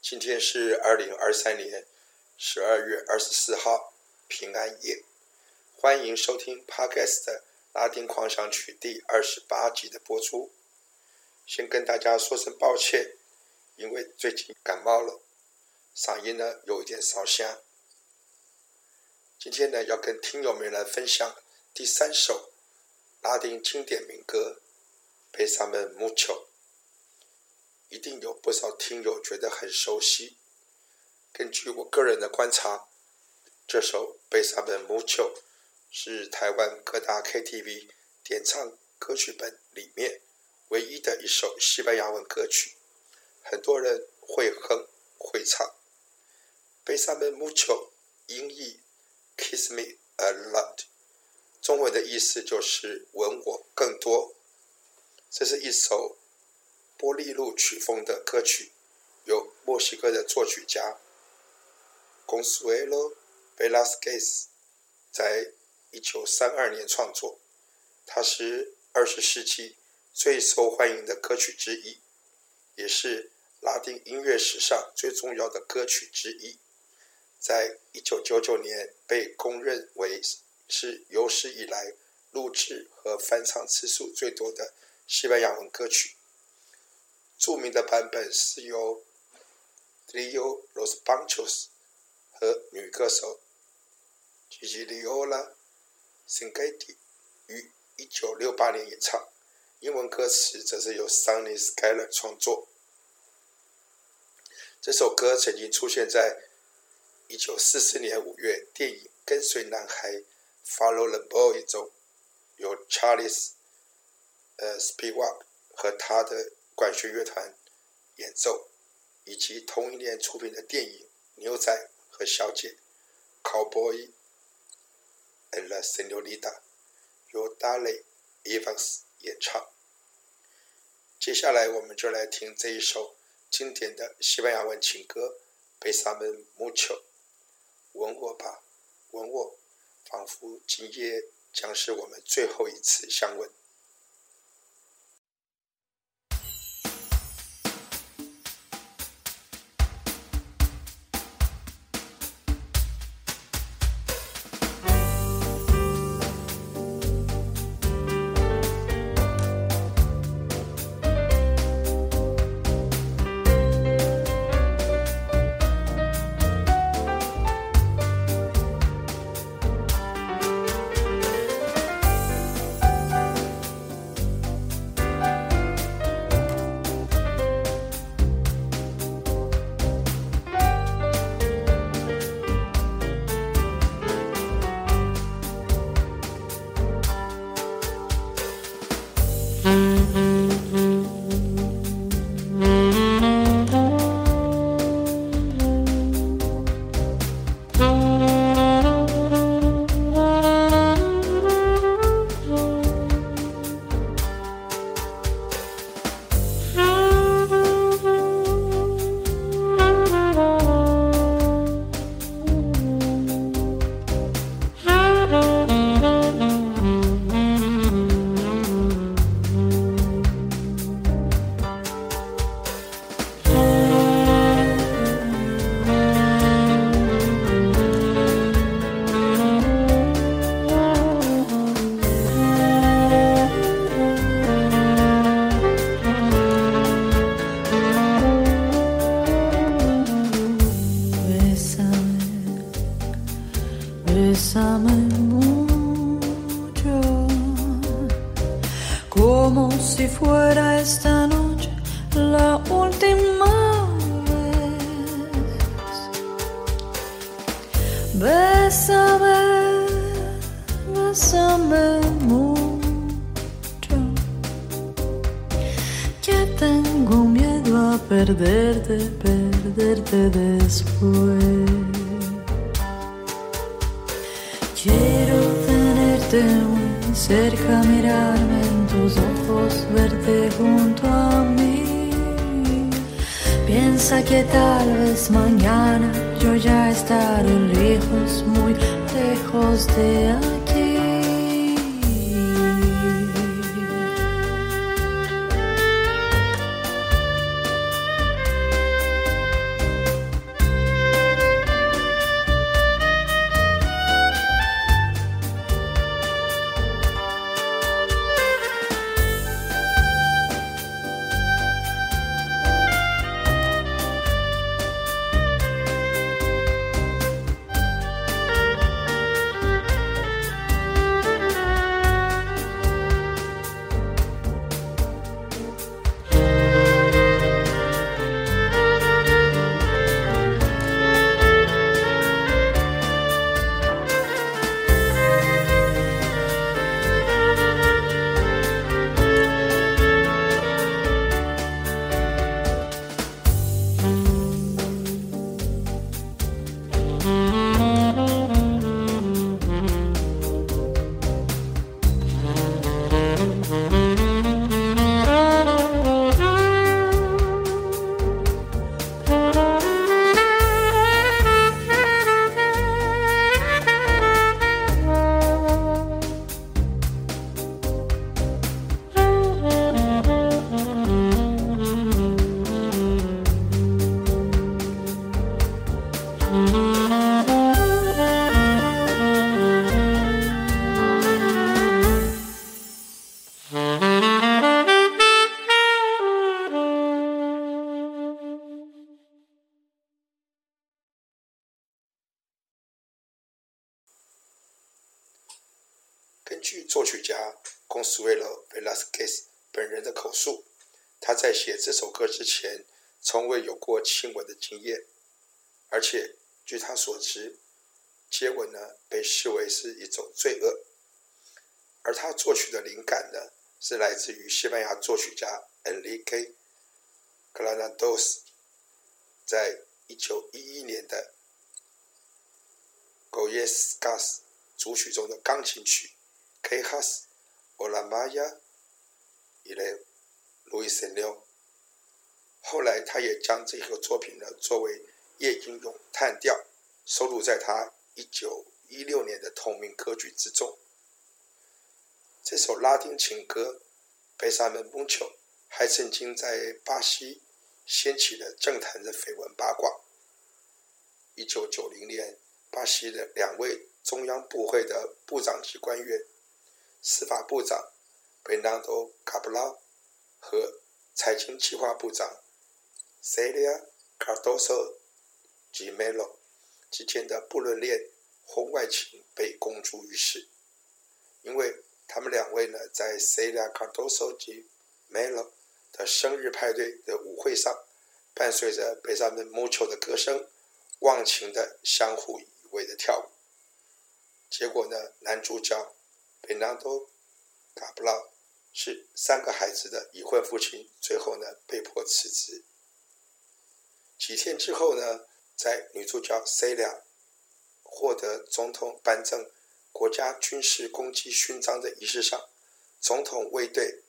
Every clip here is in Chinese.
今天是二零二三年十二月二十四号，平安夜。欢迎收听 Podcast 拉丁狂想曲第二十八集的播出。先跟大家说声抱歉，因为最近感冒了，嗓音呢有一点烧声。今天呢要跟听友们来分享第三首拉丁经典民歌《Bésame Mucho》，一定有不少听友觉得很熟悉。根据我个人的观察，这首《Bésame Mucho》是台湾各大 KTV 点唱歌曲本里面。唯一的一首西班牙文歌曲，很多人会哼会唱。Bésame mucho，音译 Kiss me a lot，中文的意思就是吻我更多。这是一首波利露曲风的歌曲，由墨西哥的作曲家 Consuelo Velasquez，在一九三二年创作，它是二十世纪。最受欢迎的歌曲之一，也是拉丁音乐史上最重要的歌曲之一，在一九九九年被公认为是有史以来录制和翻唱次数最多的西班牙文歌曲。著名的版本是由 Trio Los Panchos 和女歌手 Gigliola Cinquetti 于一九六八年演唱。英文歌词则是由 Sunny Skylar 创作。这首歌曾经出现在一九四四年五月电影《跟随男孩 Follow the Boy》中，由 Charles 呃 Spivak 和他的管弦乐团演奏，以及同一年出品的电影《牛仔和小姐》Cowboy and la Senorita 由 Dale Evans 演唱。接下来，我们就来听这一首经典的西班牙文情歌《Bésame mucho》，吻我吧，吻我，仿佛今夜将是我们最后一次相吻。Bésame, bésame mucho. Que tengo miedo a perderte, perderte después. Quiero tenerte muy cerca, mirarme en tus ojos, verte junto a Piensa que tal vez mañana yo ya estaré lejos, muy lejos de aquí. 作曲家贡斯维罗·维拉斯盖斯本人的口述，他在写这首歌之前，从未有过亲吻的经验，而且据他所知，接吻呢被视为是一种罪恶。而他作曲的灵感呢，是来自于西班牙作曲家恩里克·格拉纳多斯在一九一一年的《Goyescas》组曲中的钢琴曲。Quejas o la Maya y le Ruiseñor。后来，他也将这个作品呢作为夜莺咏叹调收录在他一九一六年的同名歌曲之中。这首拉丁情歌《贝萨门蒙丘》还曾经在巴西掀起了政坛的绯闻八卦。一九九零年，巴西的两位中央部会的部长级官员。司法部长贝纳多·卡布拉和财经计划部长塞利亚·卡多索·吉梅罗之间的不伦恋婚外情被公诸于世，因为他们两位呢，在塞利亚·卡多索·吉梅罗的生日派对的舞会上，伴随着贝萨门穆丘的歌声，忘情的相互依偎的跳舞，结果呢，男主角。贝纳多·卡布劳是三个孩子的已婚父亲，最后呢被迫辞职。几天之后呢，在女主角 Celia 获得总统颁赠国家军事功绩勋章的仪式上，总统卫队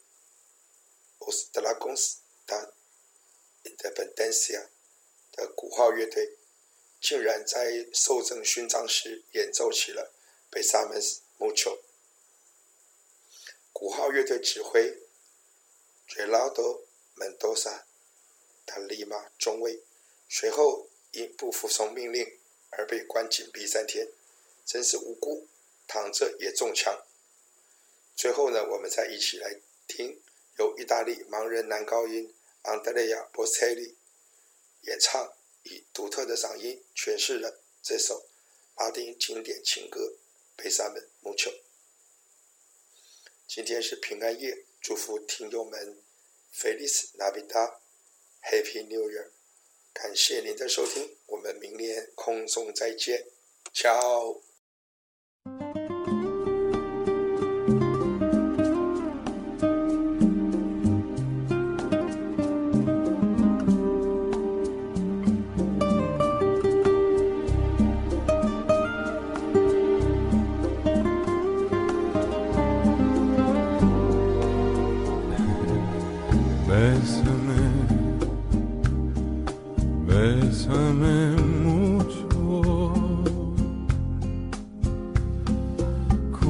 Os Dragões da （Independencia） 的鼓号乐队竟然在受赠勋章时演奏起了《Besame Mucho》。鼓号乐队指挥 Geraldo Mendoza，他立马中尉，随后因不服从命令而被关禁闭三天，真是无辜，躺着也中枪。最后呢，我们再一起来听由意大利盲人男高音 Andrea Bocelli 演唱，以独特的嗓音诠释了这首拉丁经典情歌《Bésame mucho》。今天是平安夜，祝福听众们 Feliz Navidad，Happy New Year！感谢您的收听，我们明年空中再见，Ciao。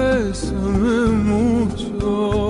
Bésame mucho,